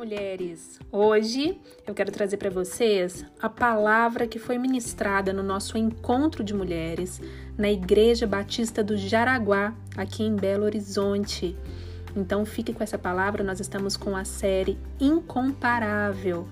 mulheres! Hoje eu quero trazer para vocês a palavra que foi ministrada no nosso encontro de mulheres na Igreja Batista do Jaraguá, aqui em Belo Horizonte. Então fique com essa palavra, nós estamos com a série Incomparável,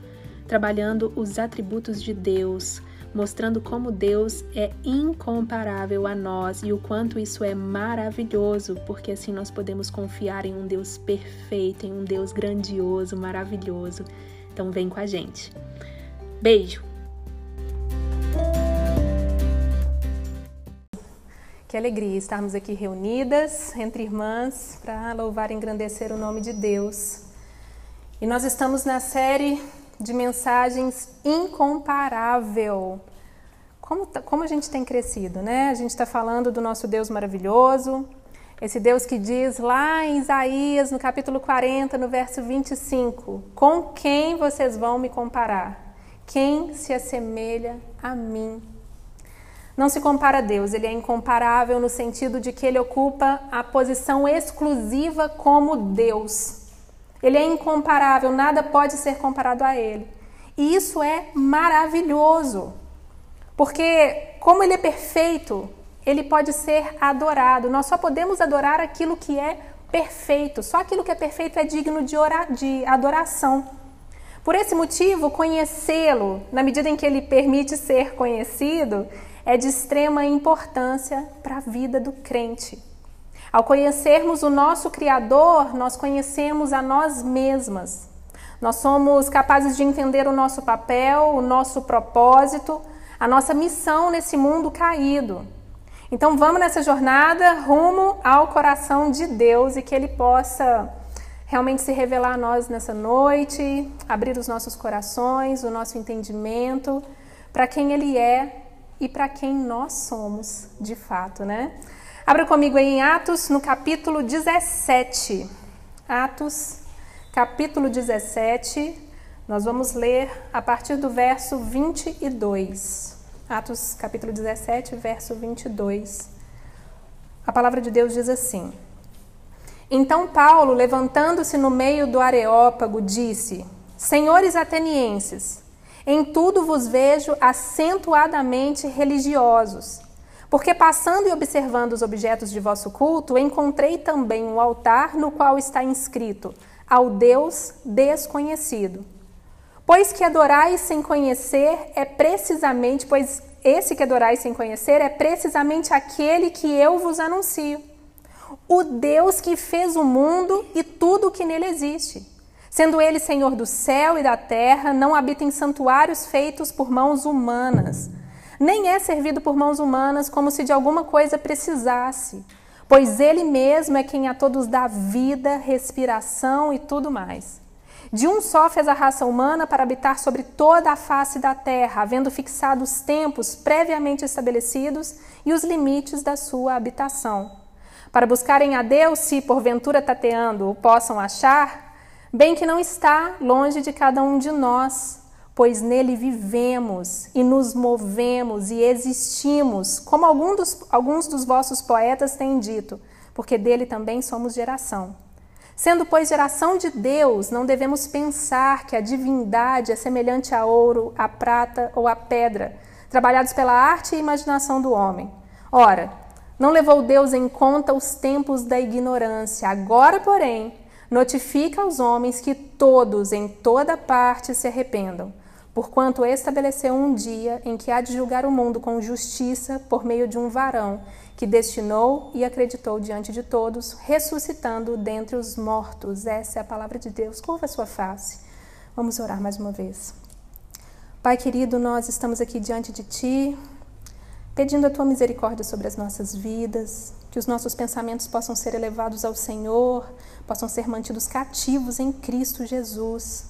trabalhando os atributos de Deus, mostrando como Deus é incomparável a nós e o quanto isso é maravilhoso, porque assim nós podemos confiar em um Deus perfeito, em um Deus grandioso, maravilhoso. Então vem com a gente. Beijo. Que alegria estarmos aqui reunidas entre irmãs para louvar e engrandecer o nome de Deus. E nós estamos na série de mensagens incomparável. Como, tá, como a gente tem crescido, né? A gente está falando do nosso Deus maravilhoso, esse Deus que diz lá em Isaías, no capítulo 40, no verso 25: Com quem vocês vão me comparar? Quem se assemelha a mim? Não se compara a Deus, ele é incomparável no sentido de que ele ocupa a posição exclusiva como Deus. Ele é incomparável, nada pode ser comparado a ele. E isso é maravilhoso. Porque, como ele é perfeito, ele pode ser adorado. Nós só podemos adorar aquilo que é perfeito. Só aquilo que é perfeito é digno de, orar, de adoração. Por esse motivo, conhecê-lo, na medida em que ele permite ser conhecido, é de extrema importância para a vida do crente. Ao conhecermos o nosso Criador, nós conhecemos a nós mesmas. Nós somos capazes de entender o nosso papel, o nosso propósito, a nossa missão nesse mundo caído. Então vamos nessa jornada rumo ao coração de Deus e que Ele possa realmente se revelar a nós nessa noite, abrir os nossos corações, o nosso entendimento para quem Ele é e para quem nós somos de fato, né? Abra comigo aí em Atos, no capítulo 17. Atos, capítulo 17. Nós vamos ler a partir do verso 22. Atos, capítulo 17, verso 22. A palavra de Deus diz assim: Então Paulo, levantando-se no meio do Areópago, disse: Senhores atenienses, em tudo vos vejo acentuadamente religiosos. Porque passando e observando os objetos de vosso culto, encontrei também um altar no qual está inscrito: Ao Deus desconhecido. Pois que adorais sem conhecer é precisamente, pois esse que adorais sem conhecer é precisamente aquele que eu vos anuncio. O Deus que fez o mundo e tudo o que nele existe. Sendo ele Senhor do céu e da terra, não habita em santuários feitos por mãos humanas nem é servido por mãos humanas como se de alguma coisa precisasse, pois Ele mesmo é quem a todos dá vida, respiração e tudo mais. De um só fez a raça humana para habitar sobre toda a face da terra, havendo fixado os tempos previamente estabelecidos e os limites da sua habitação. Para buscarem a Deus, se porventura tateando o possam achar, bem que não está longe de cada um de nós, pois nele vivemos e nos movemos e existimos, como alguns dos, alguns dos vossos poetas têm dito, porque dele também somos geração. Sendo, pois, geração de Deus, não devemos pensar que a divindade é semelhante a ouro, a prata ou a pedra, trabalhados pela arte e imaginação do homem. Ora, não levou Deus em conta os tempos da ignorância. Agora, porém, notifica aos homens que todos, em toda parte, se arrependam porquanto estabeleceu um dia em que há de julgar o mundo com justiça por meio de um varão que destinou e acreditou diante de todos, ressuscitando dentre os mortos. Essa é a palavra de Deus. Curva a sua face. Vamos orar mais uma vez. Pai querido, nós estamos aqui diante de Ti, pedindo a Tua misericórdia sobre as nossas vidas, que os nossos pensamentos possam ser elevados ao Senhor, possam ser mantidos cativos em Cristo Jesus.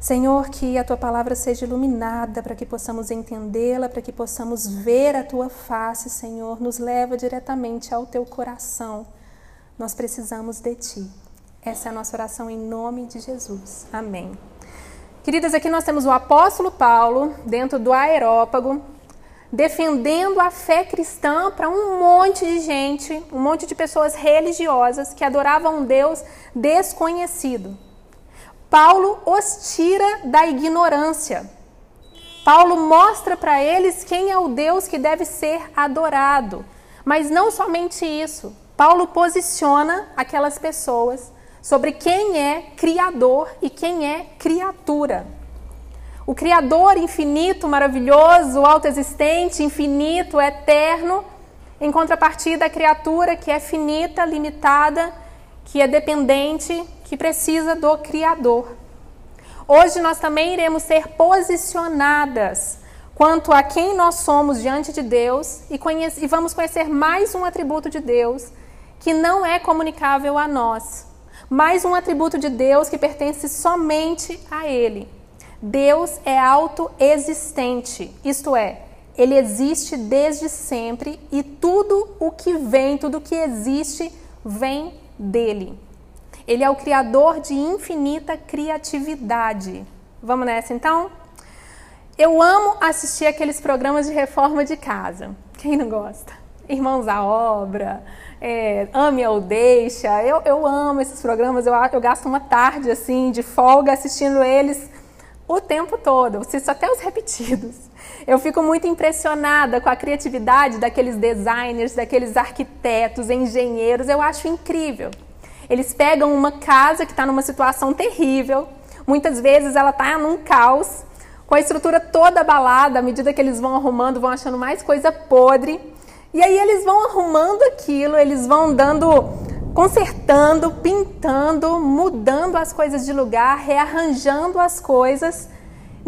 Senhor, que a tua palavra seja iluminada para que possamos entendê-la, para que possamos ver a tua face, Senhor. Nos leva diretamente ao teu coração. Nós precisamos de ti. Essa é a nossa oração em nome de Jesus. Amém. Queridas, aqui nós temos o apóstolo Paulo, dentro do aerópago, defendendo a fé cristã para um monte de gente, um monte de pessoas religiosas que adoravam um Deus desconhecido. Paulo os tira da ignorância. Paulo mostra para eles quem é o Deus que deve ser adorado. Mas não somente isso. Paulo posiciona aquelas pessoas sobre quem é criador e quem é criatura. O Criador infinito, maravilhoso, autoexistente, infinito, eterno, em contrapartida a criatura que é finita, limitada, que é dependente, que precisa do Criador. Hoje nós também iremos ser posicionadas quanto a quem nós somos diante de Deus e, e vamos conhecer mais um atributo de Deus que não é comunicável a nós. Mais um atributo de Deus que pertence somente a Ele. Deus é autoexistente, isto é, ele existe desde sempre e tudo o que vem, tudo o que existe, vem dele. Ele é o criador de infinita criatividade. Vamos nessa então? Eu amo assistir aqueles programas de reforma de casa. Quem não gosta? Irmãos à Obra, é, Ame ou Deixa. Eu, eu amo esses programas, eu, eu gasto uma tarde assim de folga assistindo eles o tempo todo, assisto até os repetidos. Eu fico muito impressionada com a criatividade daqueles designers, daqueles arquitetos, engenheiros, eu acho incrível. Eles pegam uma casa que está numa situação terrível, muitas vezes ela está num caos, com a estrutura toda abalada, à medida que eles vão arrumando, vão achando mais coisa podre. E aí eles vão arrumando aquilo, eles vão dando consertando, pintando, mudando as coisas de lugar, rearranjando as coisas.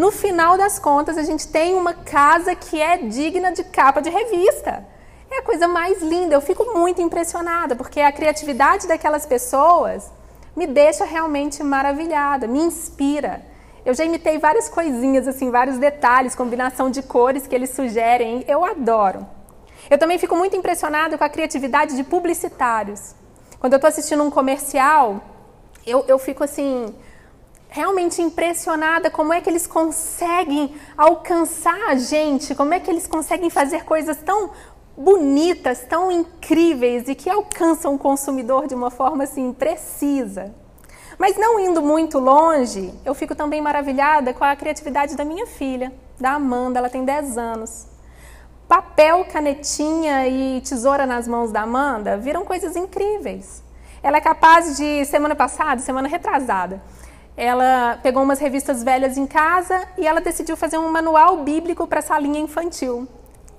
No final das contas, a gente tem uma casa que é digna de capa de revista. É a coisa mais linda. Eu fico muito impressionada, porque a criatividade daquelas pessoas me deixa realmente maravilhada, me inspira. Eu já imitei várias coisinhas, assim, vários detalhes, combinação de cores que eles sugerem. Eu adoro. Eu também fico muito impressionada com a criatividade de publicitários. Quando eu estou assistindo um comercial, eu, eu fico assim, realmente impressionada como é que eles conseguem alcançar a gente, como é que eles conseguem fazer coisas tão bonitas, tão incríveis e que alcançam o consumidor de uma forma assim precisa. Mas não indo muito longe, eu fico também maravilhada com a criatividade da minha filha, da Amanda, ela tem 10 anos papel, canetinha e tesoura nas mãos da Amanda viram coisas incríveis. Ela é capaz de, semana passada, semana retrasada, ela pegou umas revistas velhas em casa e ela decidiu fazer um manual bíblico para essa linha infantil.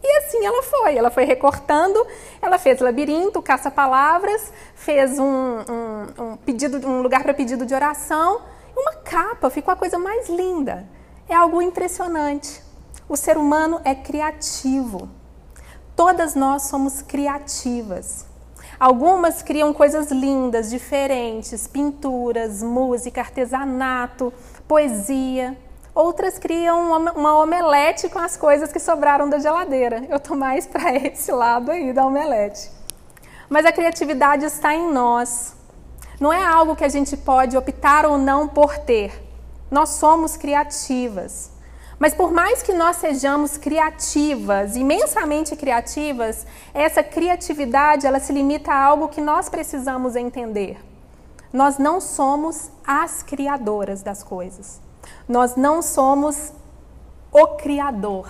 E assim ela foi, ela foi recortando, ela fez labirinto, caça-palavras, fez um, um, um, pedido, um lugar para pedido de oração, uma capa, ficou a coisa mais linda. É algo impressionante. O ser humano é criativo. Todas nós somos criativas. Algumas criam coisas lindas, diferentes, pinturas, música, artesanato, poesia. Outras criam uma omelete com as coisas que sobraram da geladeira. Eu tô mais para esse lado aí da omelete. Mas a criatividade está em nós. Não é algo que a gente pode optar ou não por ter. Nós somos criativas. Mas por mais que nós sejamos criativas, imensamente criativas, essa criatividade ela se limita a algo que nós precisamos entender. Nós não somos as criadoras das coisas. Nós não somos o criador.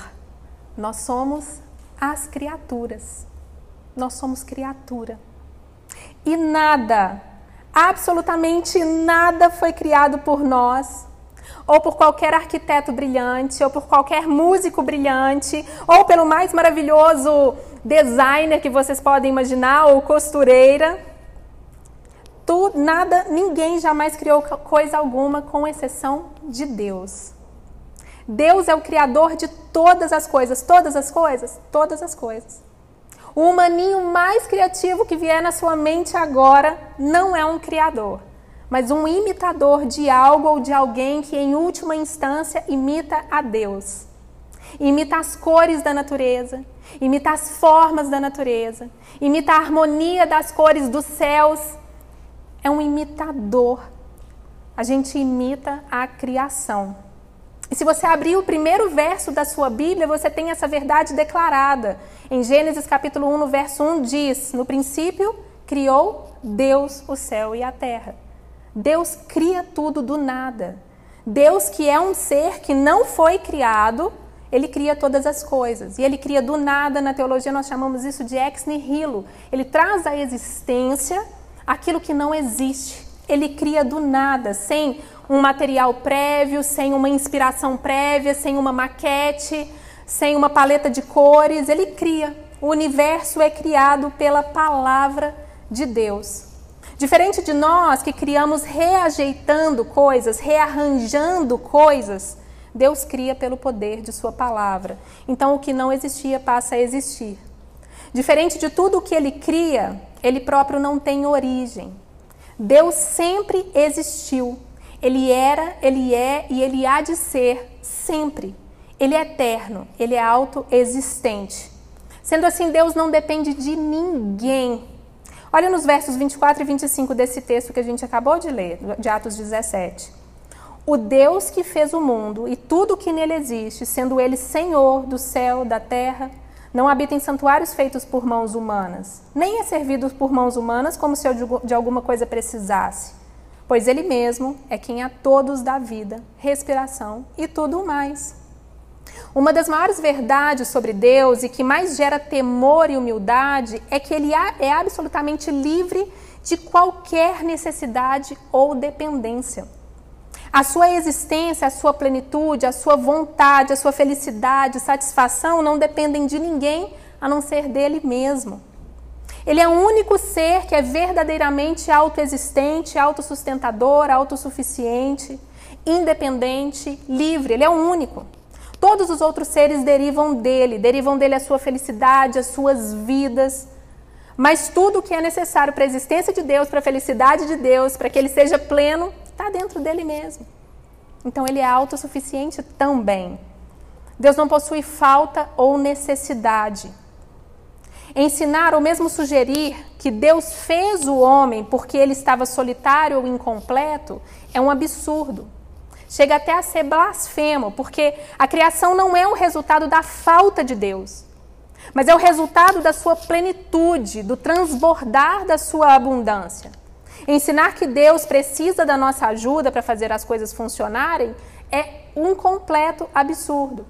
Nós somos as criaturas. Nós somos criatura. E nada, absolutamente nada foi criado por nós ou por qualquer arquiteto brilhante, ou por qualquer músico brilhante, ou pelo mais maravilhoso designer que vocês podem imaginar, ou costureira. Tu, nada, ninguém jamais criou coisa alguma com exceção de Deus. Deus é o criador de todas as coisas, todas as coisas, todas as coisas. O humaninho mais criativo que vier na sua mente agora não é um criador mas um imitador de algo ou de alguém que, em última instância, imita a Deus. Imita as cores da natureza, imita as formas da natureza, imita a harmonia das cores dos céus. É um imitador. A gente imita a criação. E se você abrir o primeiro verso da sua Bíblia, você tem essa verdade declarada. Em Gênesis capítulo 1, no verso 1 diz: No princípio criou Deus o céu e a terra. Deus cria tudo do nada. Deus, que é um ser que não foi criado, ele cria todas as coisas. E ele cria do nada, na teologia nós chamamos isso de ex nihilo. Ele traz à existência aquilo que não existe. Ele cria do nada, sem um material prévio, sem uma inspiração prévia, sem uma maquete, sem uma paleta de cores. Ele cria. O universo é criado pela palavra de Deus. Diferente de nós que criamos reajeitando coisas, rearranjando coisas, Deus cria pelo poder de Sua palavra. Então, o que não existia passa a existir. Diferente de tudo o que Ele cria, Ele próprio não tem origem. Deus sempre existiu. Ele era, Ele é e Ele há de ser sempre. Ele é eterno, Ele é autoexistente. Sendo assim, Deus não depende de ninguém. Olha nos versos 24 e 25 desse texto que a gente acabou de ler, de Atos 17. O Deus que fez o mundo e tudo o que nele existe, sendo ele Senhor do céu, da terra, não habita em santuários feitos por mãos humanas, nem é servido por mãos humanas como se de alguma coisa precisasse, pois ele mesmo é quem a todos dá vida, respiração e tudo mais. Uma das maiores verdades sobre Deus e que mais gera temor e humildade é que ele é absolutamente livre de qualquer necessidade ou dependência. A sua existência, a sua plenitude, a sua vontade, a sua felicidade, satisfação não dependem de ninguém a não ser dele mesmo. Ele é o único ser que é verdadeiramente autoexistente, autossustentador, autossuficiente, independente, livre. Ele é o único. Todos os outros seres derivam dele, derivam dele a sua felicidade, as suas vidas. Mas tudo o que é necessário para a existência de Deus, para a felicidade de Deus, para que ele seja pleno, está dentro dele mesmo. Então ele é autossuficiente também. Deus não possui falta ou necessidade. Ensinar ou mesmo sugerir que Deus fez o homem porque ele estava solitário ou incompleto é um absurdo chega até a ser blasfemo, porque a criação não é o resultado da falta de Deus, mas é o resultado da sua plenitude, do transbordar da sua abundância. Ensinar que Deus precisa da nossa ajuda para fazer as coisas funcionarem é um completo absurdo.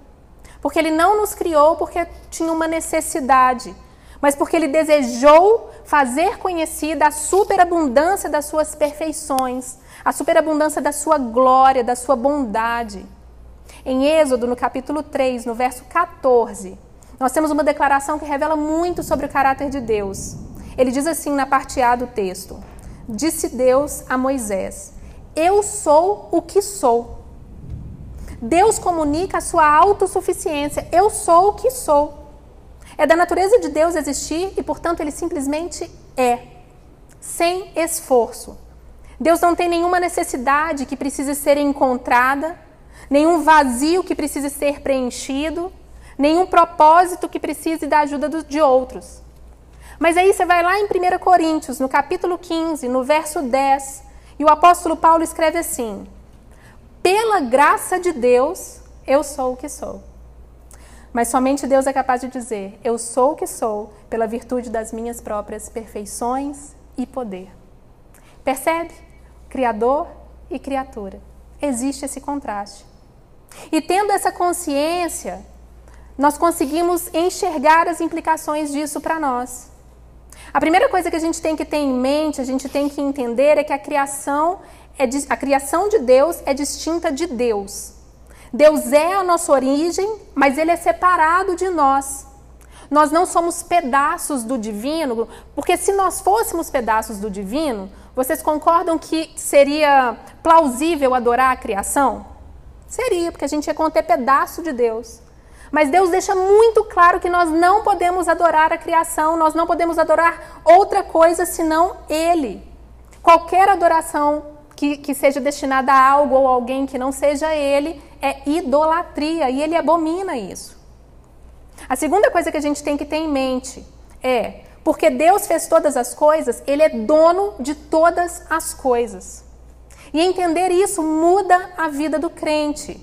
Porque ele não nos criou porque tinha uma necessidade, mas porque ele desejou fazer conhecida a superabundância das suas perfeições, a superabundância da sua glória, da sua bondade. Em Êxodo, no capítulo 3, no verso 14, nós temos uma declaração que revela muito sobre o caráter de Deus. Ele diz assim na parte A do texto: Disse Deus a Moisés: Eu sou o que sou. Deus comunica a sua autossuficiência. Eu sou o que sou. É da natureza de Deus existir e, portanto, ele simplesmente é, sem esforço. Deus não tem nenhuma necessidade que precise ser encontrada, nenhum vazio que precise ser preenchido, nenhum propósito que precise da ajuda de outros. Mas aí você vai lá em 1 Coríntios, no capítulo 15, no verso 10, e o apóstolo Paulo escreve assim: Pela graça de Deus, eu sou o que sou. Mas somente Deus é capaz de dizer: Eu sou o que sou, pela virtude das minhas próprias perfeições e poder. Percebe? Criador e criatura. Existe esse contraste. E tendo essa consciência, nós conseguimos enxergar as implicações disso para nós. A primeira coisa que a gente tem que ter em mente, a gente tem que entender é que a criação é a criação de Deus é distinta de Deus. Deus é a nossa origem, mas ele é separado de nós. Nós não somos pedaços do divino, porque se nós fôssemos pedaços do divino, vocês concordam que seria plausível adorar a criação? Seria, porque a gente ia conter pedaço de Deus. Mas Deus deixa muito claro que nós não podemos adorar a criação, nós não podemos adorar outra coisa senão Ele. Qualquer adoração que, que seja destinada a algo ou alguém que não seja Ele é idolatria e Ele abomina isso. A segunda coisa que a gente tem que ter em mente é porque Deus fez todas as coisas, Ele é dono de todas as coisas. E entender isso muda a vida do crente.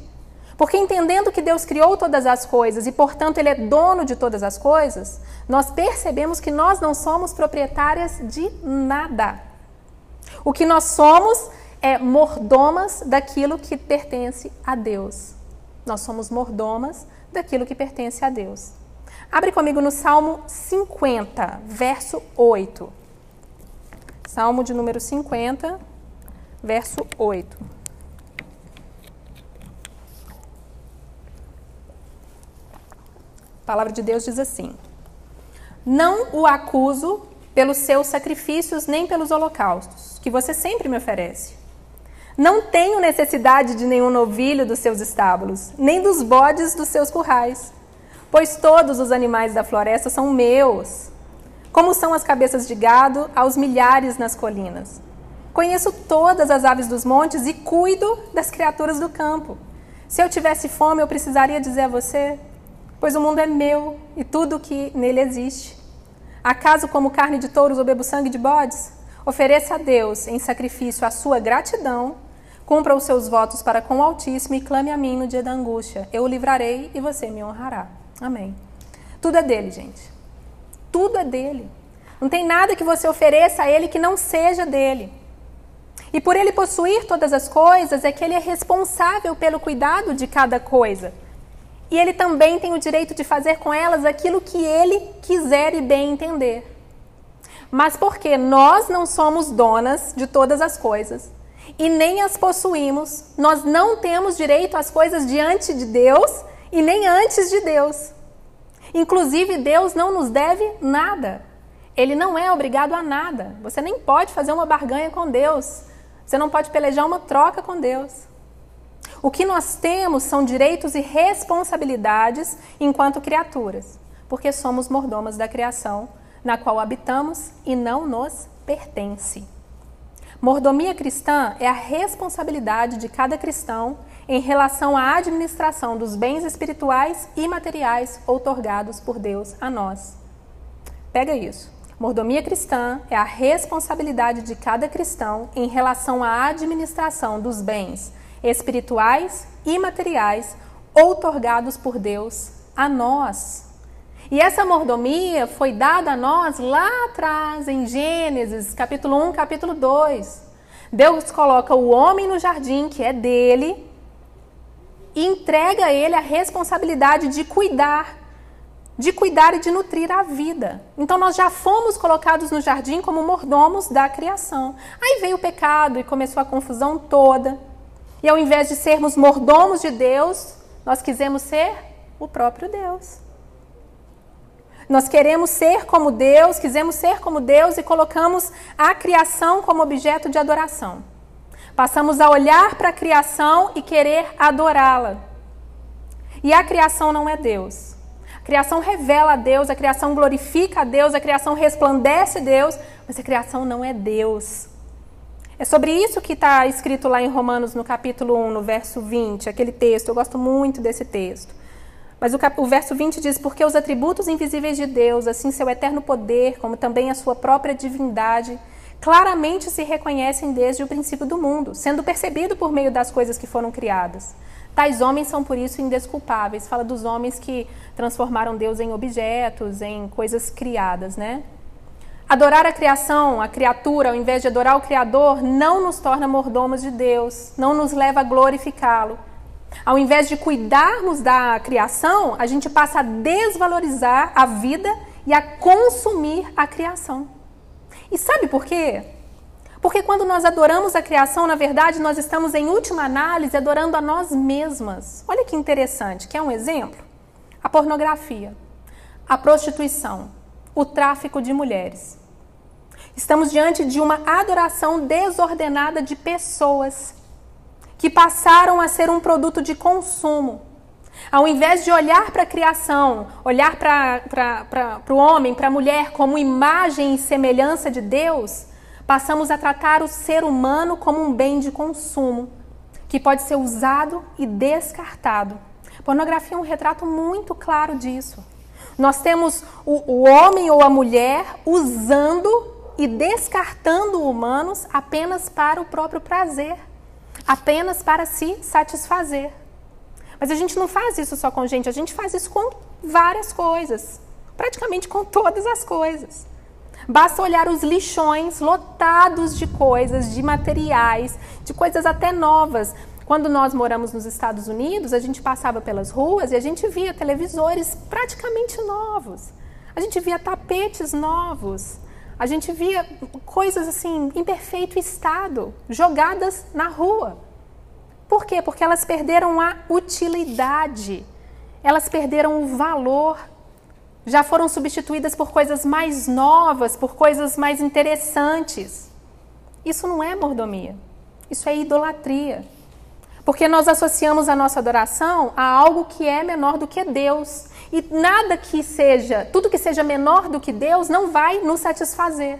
Porque entendendo que Deus criou todas as coisas e, portanto, Ele é dono de todas as coisas, nós percebemos que nós não somos proprietárias de nada. O que nós somos é mordomas daquilo que pertence a Deus. Nós somos mordomas daquilo que pertence a Deus. Abre comigo no Salmo 50, verso 8. Salmo de número 50, verso 8. A palavra de Deus diz assim: Não o acuso pelos seus sacrifícios nem pelos holocaustos, que você sempre me oferece. Não tenho necessidade de nenhum novilho dos seus estábulos, nem dos bodes dos seus currais, pois todos os animais da floresta são meus, como são as cabeças de gado aos milhares nas colinas. Conheço todas as aves dos montes e cuido das criaturas do campo. Se eu tivesse fome, eu precisaria dizer a você: pois o mundo é meu e tudo o que nele existe. Acaso como carne de touros ou bebo sangue de bodes? Ofereça a Deus em sacrifício a sua gratidão, cumpra os seus votos para com o Altíssimo e clame a mim no dia da angústia. Eu o livrarei e você me honrará. Amém. Tudo é dele, gente. Tudo é dele. Não tem nada que você ofereça a ele que não seja dele. E por ele possuir todas as coisas, é que ele é responsável pelo cuidado de cada coisa. E ele também tem o direito de fazer com elas aquilo que ele quiser e bem entender. Mas porque nós não somos donas de todas as coisas e nem as possuímos, nós não temos direito às coisas diante de Deus e nem antes de Deus. Inclusive, Deus não nos deve nada. Ele não é obrigado a nada. Você nem pode fazer uma barganha com Deus. Você não pode pelejar uma troca com Deus. O que nós temos são direitos e responsabilidades enquanto criaturas, porque somos mordomas da criação na qual habitamos e não nos pertence. Mordomia cristã é a responsabilidade de cada cristão em relação à administração dos bens espirituais e materiais outorgados por Deus a nós. Pega isso. Mordomia cristã é a responsabilidade de cada cristão em relação à administração dos bens espirituais e materiais outorgados por Deus a nós. E essa mordomia foi dada a nós lá atrás, em Gênesis, capítulo 1, capítulo 2. Deus coloca o homem no jardim, que é dele, e entrega a ele a responsabilidade de cuidar, de cuidar e de nutrir a vida. Então nós já fomos colocados no jardim como mordomos da criação. Aí veio o pecado e começou a confusão toda. E ao invés de sermos mordomos de Deus, nós quisemos ser o próprio Deus. Nós queremos ser como Deus, quisemos ser como Deus e colocamos a criação como objeto de adoração. Passamos a olhar para a criação e querer adorá-la. E a criação não é Deus. A criação revela a Deus, a criação glorifica a Deus, a criação resplandece a Deus, mas a criação não é Deus. É sobre isso que está escrito lá em Romanos, no capítulo 1, no verso 20, aquele texto. Eu gosto muito desse texto. Mas o, cap... o verso 20 diz: Porque os atributos invisíveis de Deus, assim seu eterno poder, como também a sua própria divindade, claramente se reconhecem desde o princípio do mundo, sendo percebido por meio das coisas que foram criadas. Tais homens são por isso indesculpáveis. Fala dos homens que transformaram Deus em objetos, em coisas criadas, né? Adorar a criação, a criatura, ao invés de adorar o Criador, não nos torna mordomos de Deus, não nos leva a glorificá-lo. Ao invés de cuidarmos da criação, a gente passa a desvalorizar a vida e a consumir a criação. E sabe por quê? Porque quando nós adoramos a criação, na verdade, nós estamos, em última análise, adorando a nós mesmas. Olha que interessante. Quer um exemplo? A pornografia, a prostituição, o tráfico de mulheres. Estamos diante de uma adoração desordenada de pessoas que passaram a ser um produto de consumo. Ao invés de olhar para a criação, olhar para o homem, para a mulher como imagem e semelhança de Deus, passamos a tratar o ser humano como um bem de consumo, que pode ser usado e descartado. Pornografia é um retrato muito claro disso. Nós temos o, o homem ou a mulher usando e descartando humanos apenas para o próprio prazer, apenas para se satisfazer. Mas a gente não faz isso só com gente, a gente faz isso com várias coisas, praticamente com todas as coisas. Basta olhar os lixões lotados de coisas, de materiais, de coisas até novas. Quando nós moramos nos Estados Unidos, a gente passava pelas ruas e a gente via televisores praticamente novos. A gente via tapetes novos. A gente via coisas assim em perfeito estado, jogadas na rua. Por quê? Porque elas perderam a utilidade. Elas perderam o valor já foram substituídas por coisas mais novas, por coisas mais interessantes. Isso não é mordomia, isso é idolatria. Porque nós associamos a nossa adoração a algo que é menor do que Deus. E nada que seja, tudo que seja menor do que Deus não vai nos satisfazer,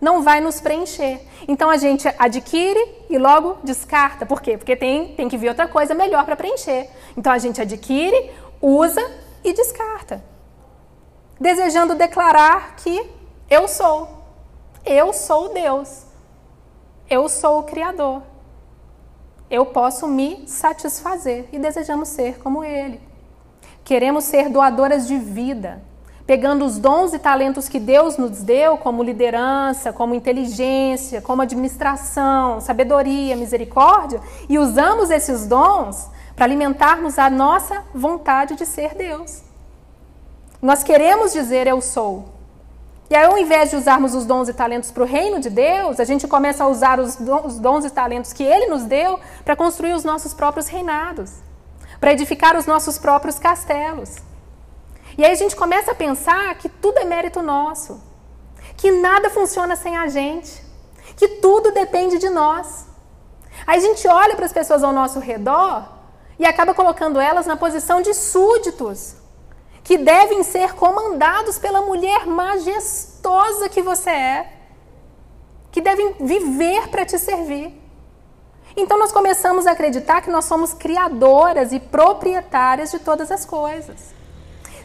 não vai nos preencher. Então a gente adquire e logo descarta. Por quê? Porque tem, tem que vir outra coisa melhor para preencher. Então a gente adquire, usa e descarta desejando declarar que eu sou. Eu sou Deus. Eu sou o Criador. Eu posso me satisfazer e desejamos ser como Ele. Queremos ser doadoras de vida, pegando os dons e talentos que Deus nos deu, como liderança, como inteligência, como administração, sabedoria, misericórdia, e usamos esses dons para alimentarmos a nossa vontade de ser Deus. Nós queremos dizer eu sou. E aí, ao invés de usarmos os dons e talentos para o reino de Deus, a gente começa a usar os dons e talentos que Ele nos deu para construir os nossos próprios reinados, para edificar os nossos próprios castelos. E aí a gente começa a pensar que tudo é mérito nosso, que nada funciona sem a gente, que tudo depende de nós. Aí a gente olha para as pessoas ao nosso redor e acaba colocando elas na posição de súditos que devem ser comandados pela mulher majestosa que você é, que devem viver para te servir. Então nós começamos a acreditar que nós somos criadoras e proprietárias de todas as coisas.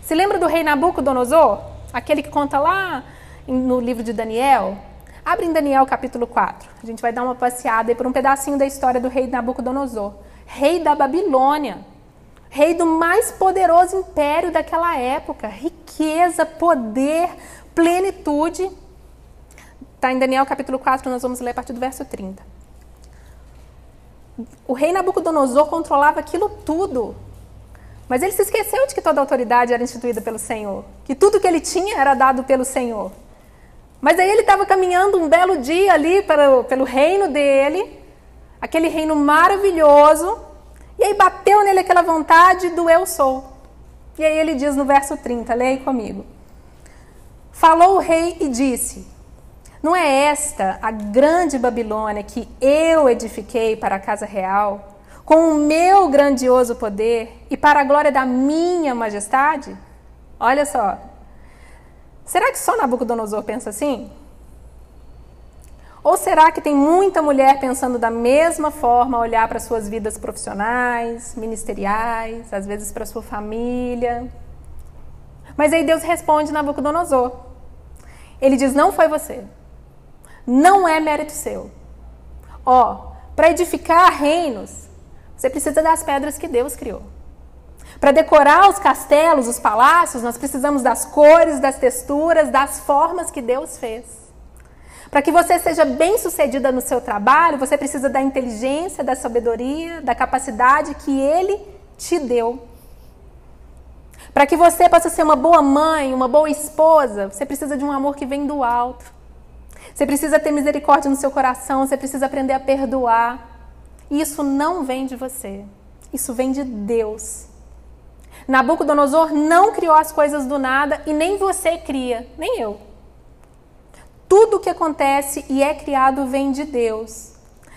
Se lembra do rei Nabucodonosor? Aquele que conta lá no livro de Daniel? Abre em Daniel capítulo 4. A gente vai dar uma passeada aí por um pedacinho da história do rei Nabucodonosor, rei da Babilônia rei do mais poderoso império daquela época, riqueza, poder, plenitude. Está em Daniel capítulo 4, nós vamos ler a partir do verso 30. O rei Nabucodonosor controlava aquilo tudo. Mas ele se esqueceu de que toda autoridade era instituída pelo Senhor, que tudo que ele tinha era dado pelo Senhor. Mas aí ele estava caminhando um belo dia ali pelo, pelo reino dele, aquele reino maravilhoso, e aí bateu nele aquela vontade do eu sou. E aí ele diz no verso 30, leia comigo. Falou o rei e disse: Não é esta a grande Babilônia que eu edifiquei para a casa real, com o meu grandioso poder e para a glória da minha majestade? Olha só. Será que só Nabucodonosor pensa assim? Ou será que tem muita mulher pensando da mesma forma, olhar para suas vidas profissionais, ministeriais, às vezes para sua família? Mas aí Deus responde Nabucodonosor. Ele diz: Não foi você. Não é mérito seu. Ó, para edificar reinos, você precisa das pedras que Deus criou. Para decorar os castelos, os palácios, nós precisamos das cores, das texturas, das formas que Deus fez. Para que você seja bem-sucedida no seu trabalho, você precisa da inteligência, da sabedoria, da capacidade que ele te deu. Para que você possa ser uma boa mãe, uma boa esposa, você precisa de um amor que vem do alto. Você precisa ter misericórdia no seu coração, você precisa aprender a perdoar. Isso não vem de você. Isso vem de Deus. Nabucodonosor não criou as coisas do nada e nem você cria, nem eu. Tudo o que acontece e é criado vem de Deus.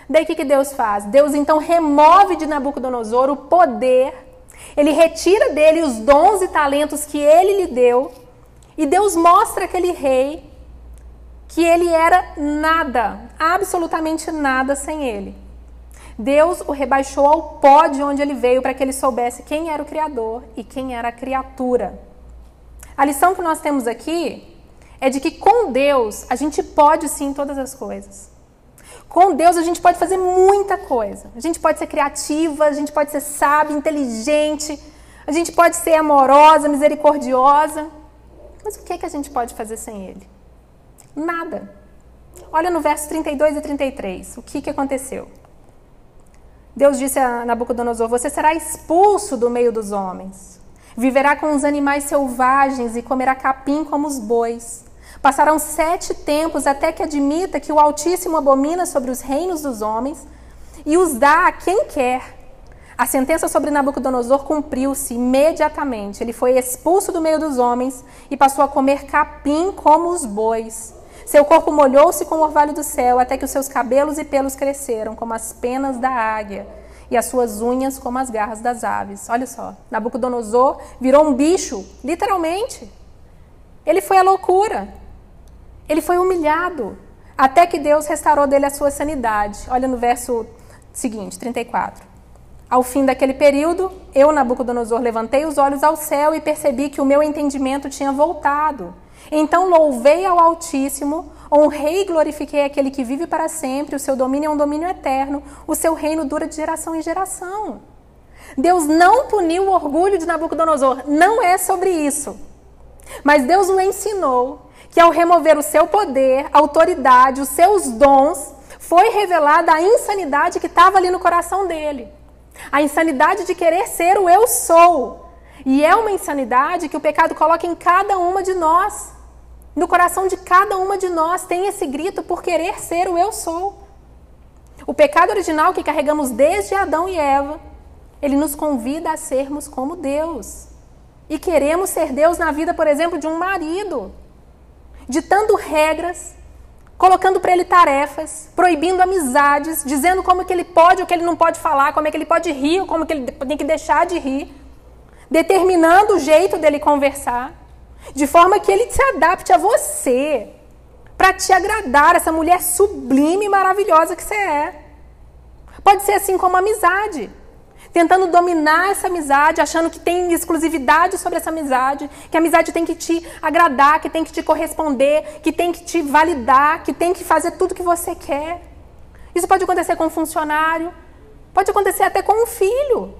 Daí o que, que Deus faz? Deus então remove de Nabucodonosor o poder, ele retira dele os dons e talentos que ele lhe deu, e Deus mostra aquele rei que ele era nada, absolutamente nada sem ele. Deus o rebaixou ao pó de onde ele veio para que ele soubesse quem era o Criador e quem era a criatura. A lição que nós temos aqui é de que com Deus a gente pode sim todas as coisas. Com Deus a gente pode fazer muita coisa. A gente pode ser criativa, a gente pode ser sábia, inteligente, a gente pode ser amorosa, misericordiosa. Mas o que, é que a gente pode fazer sem Ele? Nada. Olha no verso 32 e 33, o que, que aconteceu? Deus disse a Nabucodonosor: Você será expulso do meio dos homens. Viverá com os animais selvagens e comerá capim como os bois. Passarão sete tempos até que admita que o Altíssimo abomina sobre os reinos dos homens e os dá a quem quer. A sentença sobre Nabucodonosor cumpriu-se imediatamente. Ele foi expulso do meio dos homens e passou a comer capim como os bois. Seu corpo molhou-se com o orvalho do céu, até que os seus cabelos e pelos cresceram como as penas da águia e as suas unhas como as garras das aves. Olha só, Nabucodonosor virou um bicho, literalmente. Ele foi a loucura. Ele foi humilhado, até que Deus restaurou dele a sua sanidade. Olha no verso seguinte, 34. Ao fim daquele período, eu, Nabucodonosor, levantei os olhos ao céu e percebi que o meu entendimento tinha voltado então louvei ao Altíssimo, honrei e glorifiquei aquele que vive para sempre, o seu domínio é um domínio eterno, o seu reino dura de geração em geração. Deus não puniu o orgulho de Nabucodonosor, não é sobre isso. Mas Deus o ensinou que ao remover o seu poder, autoridade, os seus dons, foi revelada a insanidade que estava ali no coração dele. A insanidade de querer ser o eu sou. E é uma insanidade que o pecado coloca em cada uma de nós. No coração de cada uma de nós tem esse grito por querer ser o eu sou. O pecado original que carregamos desde Adão e Eva, ele nos convida a sermos como Deus. E queremos ser Deus na vida, por exemplo, de um marido, ditando regras, colocando para ele tarefas, proibindo amizades, dizendo como que ele pode ou que ele não pode falar, como é que ele pode rir ou como que ele tem que deixar de rir, determinando o jeito dele conversar de forma que ele se adapte a você, para te agradar, essa mulher sublime e maravilhosa que você é. Pode ser assim como amizade. Tentando dominar essa amizade, achando que tem exclusividade sobre essa amizade, que a amizade tem que te agradar, que tem que te corresponder, que tem que te validar, que tem que fazer tudo que você quer. Isso pode acontecer com um funcionário, pode acontecer até com um filho.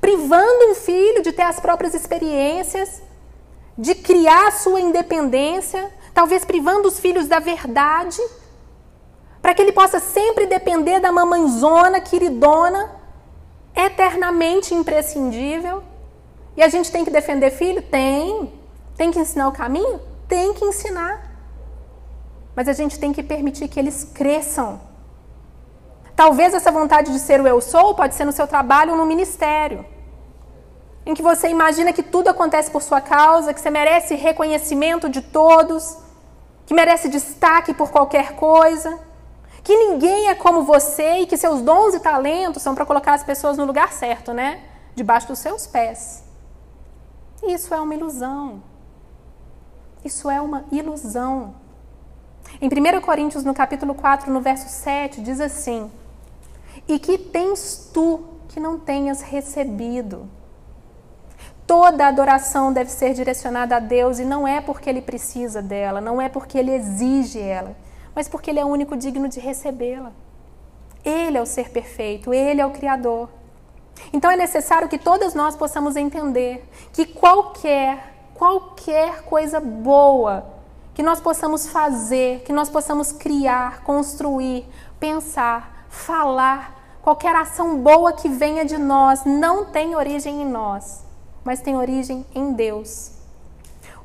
Privando um filho de ter as próprias experiências, de criar sua independência, talvez privando os filhos da verdade, para que ele possa sempre depender da mamãezona, queridona, eternamente imprescindível. E a gente tem que defender filho? Tem. Tem que ensinar o caminho? Tem que ensinar. Mas a gente tem que permitir que eles cresçam. Talvez essa vontade de ser o eu sou pode ser no seu trabalho ou no ministério em que você imagina que tudo acontece por sua causa, que você merece reconhecimento de todos, que merece destaque por qualquer coisa, que ninguém é como você e que seus dons e talentos são para colocar as pessoas no lugar certo, né? Debaixo dos seus pés. Isso é uma ilusão. Isso é uma ilusão. Em 1 Coríntios, no capítulo 4, no verso 7, diz assim: E que tens tu que não tenhas recebido? Toda adoração deve ser direcionada a Deus e não é porque ele precisa dela, não é porque ele exige ela, mas porque ele é o único digno de recebê-la. Ele é o ser perfeito, ele é o Criador. Então é necessário que todas nós possamos entender que qualquer, qualquer coisa boa que nós possamos fazer, que nós possamos criar, construir, pensar, falar, qualquer ação boa que venha de nós não tem origem em nós mas tem origem em Deus.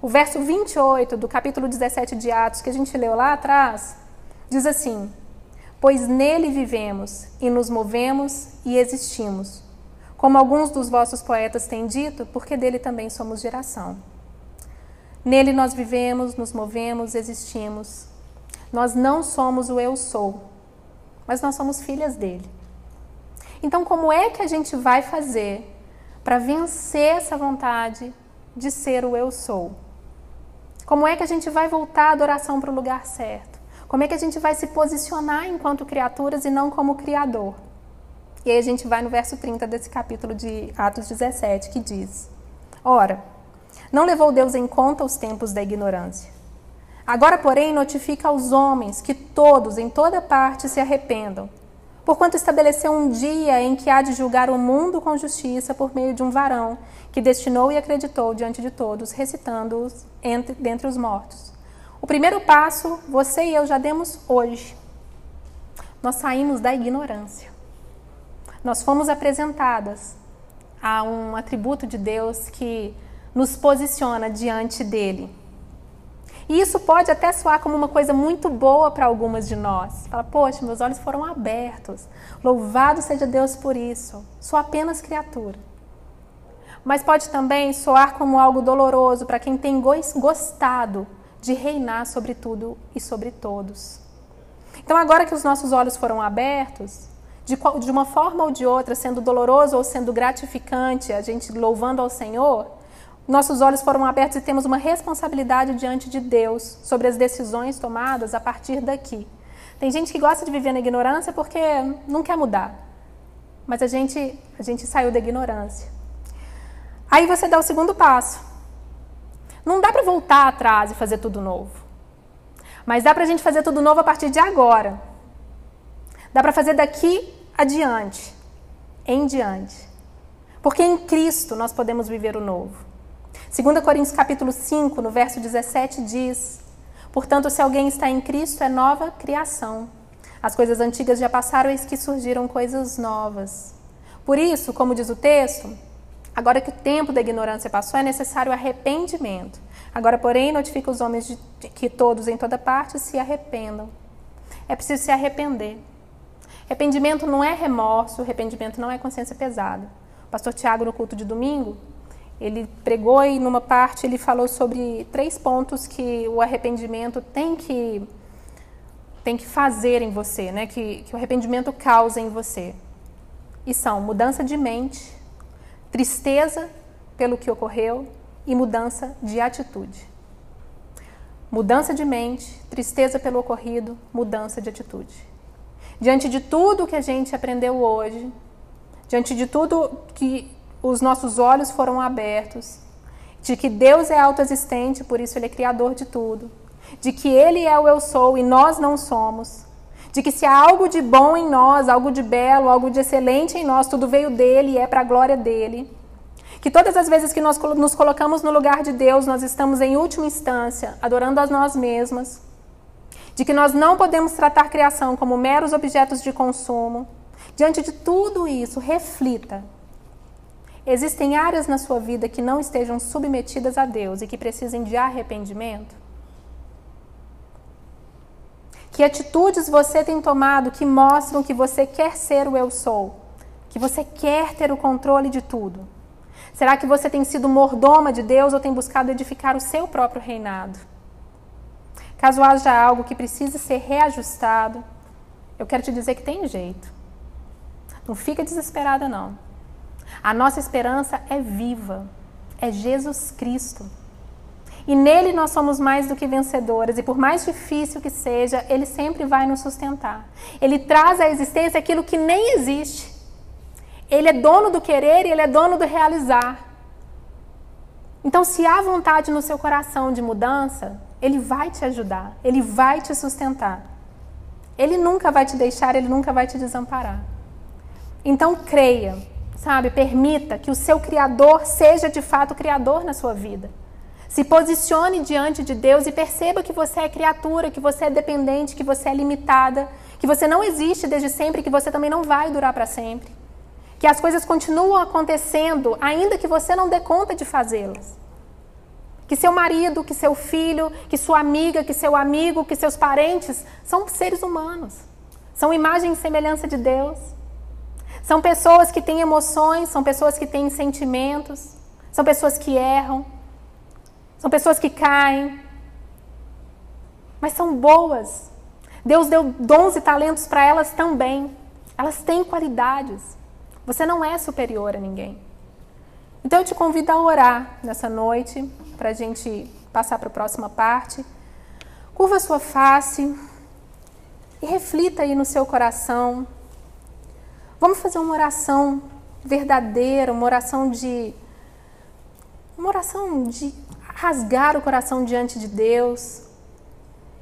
O verso 28 do capítulo 17 de Atos, que a gente leu lá atrás, diz assim: Pois nele vivemos e nos movemos e existimos. Como alguns dos vossos poetas têm dito, porque dele também somos geração. Nele nós vivemos, nos movemos, existimos. Nós não somos o eu sou, mas nós somos filhas dele. Então, como é que a gente vai fazer para vencer essa vontade de ser o eu sou? Como é que a gente vai voltar a adoração para o lugar certo? Como é que a gente vai se posicionar enquanto criaturas e não como criador? E aí a gente vai no verso 30 desse capítulo de Atos 17, que diz: Ora, não levou Deus em conta os tempos da ignorância. Agora, porém, notifica aos homens que todos, em toda parte, se arrependam porquanto estabeleceu um dia em que há de julgar o mundo com justiça por meio de um varão, que destinou e acreditou diante de todos, recitando-os dentre os mortos. O primeiro passo, você e eu já demos hoje. Nós saímos da ignorância. Nós fomos apresentadas a um atributo de Deus que nos posiciona diante dele. E isso pode até soar como uma coisa muito boa para algumas de nós. Fala, poxa, meus olhos foram abertos. Louvado seja Deus por isso. Sou apenas criatura. Mas pode também soar como algo doloroso para quem tem gostado de reinar sobre tudo e sobre todos. Então, agora que os nossos olhos foram abertos, de, de uma forma ou de outra, sendo doloroso ou sendo gratificante, a gente louvando ao Senhor, nossos olhos foram abertos e temos uma responsabilidade diante de Deus sobre as decisões tomadas a partir daqui. Tem gente que gosta de viver na ignorância porque não quer mudar. Mas a gente, a gente saiu da ignorância. Aí você dá o segundo passo. Não dá para voltar atrás e fazer tudo novo. Mas dá para a gente fazer tudo novo a partir de agora. Dá para fazer daqui adiante, em diante. Porque em Cristo nós podemos viver o novo. 2 Coríntios capítulo 5, no verso 17 diz: Portanto, se alguém está em Cristo, é nova criação. As coisas antigas já passaram, eis que surgiram coisas novas. Por isso, como diz o texto, agora que o tempo da ignorância passou, é necessário arrependimento. Agora, porém, notifica os homens de que todos em toda parte se arrependam. É preciso se arrepender. Arrependimento não é remorso, arrependimento não é consciência pesada. O pastor Tiago, no culto de domingo, ele pregou e numa parte ele falou sobre três pontos que o arrependimento tem que tem que fazer em você, né? Que, que o arrependimento causa em você. E são mudança de mente, tristeza pelo que ocorreu e mudança de atitude. Mudança de mente, tristeza pelo ocorrido, mudança de atitude. Diante de tudo que a gente aprendeu hoje, diante de tudo que os nossos olhos foram abertos, de que Deus é autoexistente, por isso Ele é criador de tudo, de que Ele é o eu sou e nós não somos, de que se há algo de bom em nós, algo de belo, algo de excelente em nós, tudo veio dele e é para a glória dele. Que todas as vezes que nós nos colocamos no lugar de Deus, nós estamos em última instância adorando a nós mesmas, de que nós não podemos tratar criação como meros objetos de consumo. Diante de tudo isso, reflita. Existem áreas na sua vida que não estejam submetidas a Deus e que precisem de arrependimento? Que atitudes você tem tomado que mostram que você quer ser o eu sou? Que você quer ter o controle de tudo? Será que você tem sido mordoma de Deus ou tem buscado edificar o seu próprio reinado? Caso haja algo que precise ser reajustado, eu quero te dizer que tem jeito. Não fica desesperada, não. A nossa esperança é viva, é Jesus Cristo. E nele nós somos mais do que vencedoras, e por mais difícil que seja, ele sempre vai nos sustentar. Ele traz à existência aquilo que nem existe. Ele é dono do querer e ele é dono do realizar. Então, se há vontade no seu coração de mudança, ele vai te ajudar, ele vai te sustentar. Ele nunca vai te deixar, ele nunca vai te desamparar. Então creia, sabe? Permita que o seu Criador seja de fato Criador na sua vida. Se posicione diante de Deus e perceba que você é criatura, que você é dependente, que você é limitada, que você não existe desde sempre, que você também não vai durar para sempre. Que as coisas continuam acontecendo, ainda que você não dê conta de fazê-las. Que seu marido, que seu filho, que sua amiga, que seu amigo, que seus parentes são seres humanos. São imagem e semelhança de Deus. São pessoas que têm emoções, são pessoas que têm sentimentos, são pessoas que erram, são pessoas que caem, mas são boas. Deus deu dons e talentos para elas também. Elas têm qualidades. Você não é superior a ninguém. Então eu te convido a orar nessa noite, para a gente passar para a próxima parte. Curva sua face e reflita aí no seu coração. Vamos fazer uma oração verdadeira, uma oração de uma oração de rasgar o coração diante de Deus.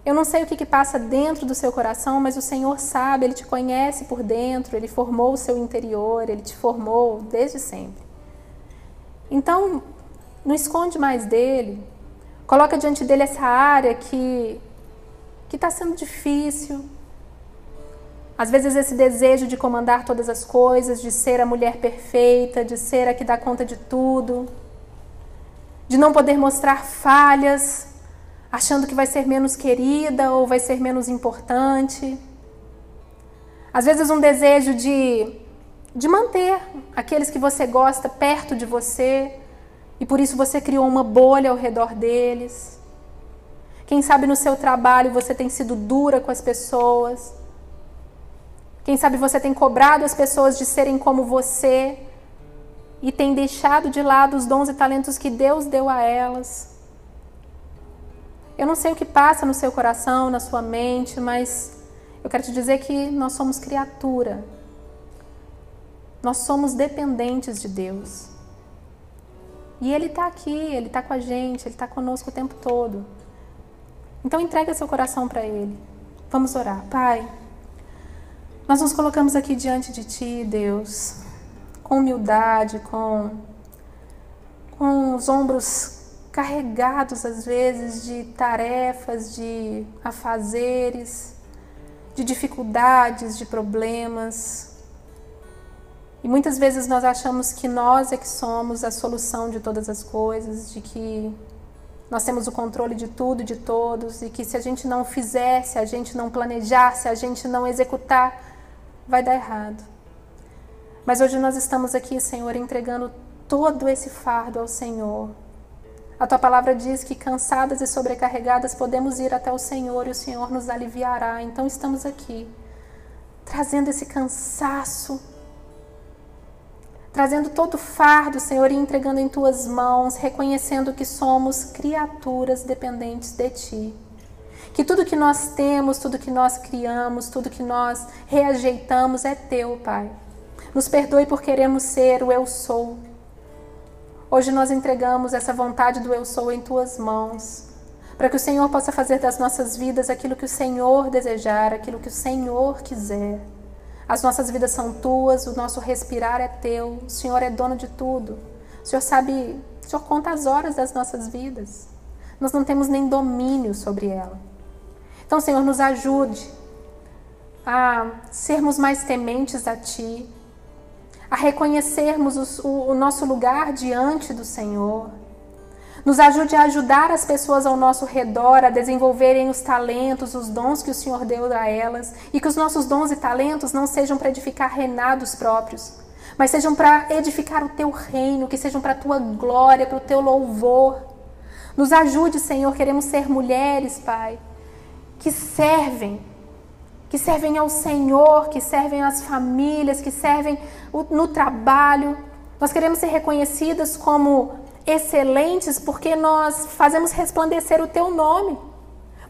Eu não sei o que, que, passa dentro do seu coração, mas o Senhor sabe, Ele te conhece por dentro, Ele formou o seu interior, Ele te formou desde sempre. Então, não esconde mais dele. Coloca diante dele essa área que que está sendo difícil. Às vezes esse desejo de comandar todas as coisas, de ser a mulher perfeita, de ser a que dá conta de tudo, de não poder mostrar falhas, achando que vai ser menos querida ou vai ser menos importante. Às vezes um desejo de de manter aqueles que você gosta perto de você e por isso você criou uma bolha ao redor deles. Quem sabe no seu trabalho você tem sido dura com as pessoas. Quem sabe você tem cobrado as pessoas de serem como você e tem deixado de lado os dons e talentos que Deus deu a elas. Eu não sei o que passa no seu coração, na sua mente, mas eu quero te dizer que nós somos criatura. Nós somos dependentes de Deus. E Ele está aqui, Ele está com a gente, Ele está conosco o tempo todo. Então entrega seu coração para Ele. Vamos orar. Pai, nós nos colocamos aqui diante de Ti, Deus, com humildade, com, com os ombros carregados às vezes de tarefas, de afazeres, de dificuldades, de problemas. E muitas vezes nós achamos que nós é que somos a solução de todas as coisas, de que nós temos o controle de tudo de todos, e que se a gente não fizer, se a gente não planejar, se a gente não executar, vai dar errado. Mas hoje nós estamos aqui, Senhor, entregando todo esse fardo ao Senhor. A tua palavra diz que cansadas e sobrecarregadas podemos ir até o Senhor e o Senhor nos aliviará. Então estamos aqui, trazendo esse cansaço, trazendo todo o fardo, Senhor, e entregando em tuas mãos, reconhecendo que somos criaturas dependentes de ti. Que tudo que nós temos, tudo que nós criamos, tudo que nós reajeitamos é teu, Pai. Nos perdoe por queremos ser o eu sou. Hoje nós entregamos essa vontade do eu sou em tuas mãos, para que o Senhor possa fazer das nossas vidas aquilo que o Senhor desejar, aquilo que o Senhor quiser. As nossas vidas são tuas, o nosso respirar é teu, o Senhor é dono de tudo. O Senhor sabe, o Senhor conta as horas das nossas vidas. Nós não temos nem domínio sobre ela. Então, Senhor, nos ajude a sermos mais tementes a Ti, a reconhecermos o, o, nosso lugar diante do Senhor. Nos ajude a ajudar as pessoas ao nosso redor a desenvolverem os talentos, os dons que o Senhor deu a elas e que os nossos dons e talentos não sejam para edificar reinados próprios, mas sejam para edificar o teu reino, que sejam para a tua glória, para o teu louvor. Nos ajude, Senhor, queremos ser mulheres, Pai, que servem, que servem ao Senhor, que servem às famílias, que servem no trabalho. Nós queremos ser reconhecidas como excelentes porque nós fazemos resplandecer o teu nome,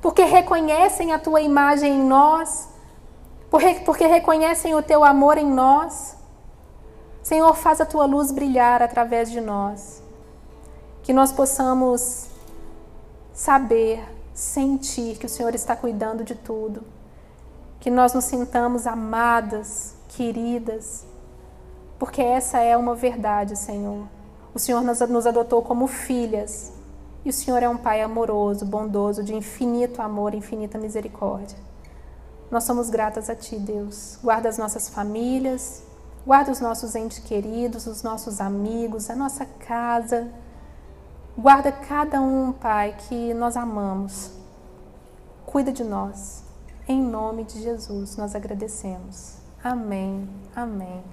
porque reconhecem a tua imagem em nós, porque reconhecem o teu amor em nós. Senhor, faz a tua luz brilhar através de nós, que nós possamos saber, sentir que o Senhor está cuidando de tudo, que nós nos sintamos amadas, queridas, porque essa é uma verdade, Senhor. O Senhor nos adotou como filhas. E o Senhor é um Pai amoroso, bondoso, de infinito amor, infinita misericórdia. Nós somos gratas a Ti, Deus. Guarda as nossas famílias, guarda os nossos entes queridos, os nossos amigos, a nossa casa. Guarda cada um, Pai, que nós amamos. Cuida de nós. Em nome de Jesus, nós agradecemos. Amém. Amém.